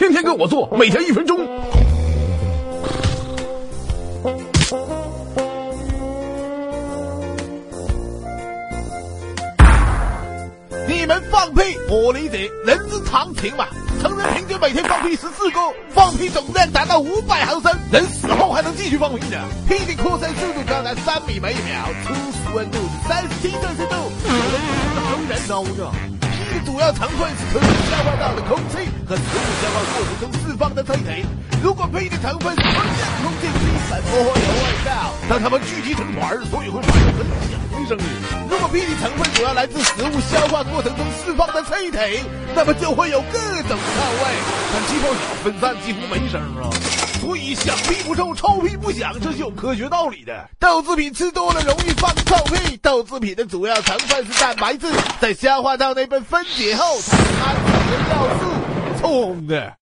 天天跟我做，每天一分钟。你们放屁，我理解，人之常情嘛。成人平均每天放屁十四个，放屁总量达到五百毫升，人死后还能继续放屁呢。屁的扩散速度高达三米每秒，初始温度是三十七摄氏度，有 人仍然烧着。屁的主要成分是可和食物消化过程中释放的气体。如果屁的成分是空气，空气基本不会有味道，但它们聚集成团，所以会发出很响的声音。如果屁的成分主要来自食物消化过程中释放的气体，那么就会有各种臭味。但气泡小，分散几乎没声啊。所以响屁不臭，臭屁不响，这是有科学道理的。豆制品吃多了容易放臭屁。豆制品的主要成分是蛋白质，在消化道内被分解后产生氨基的要 there.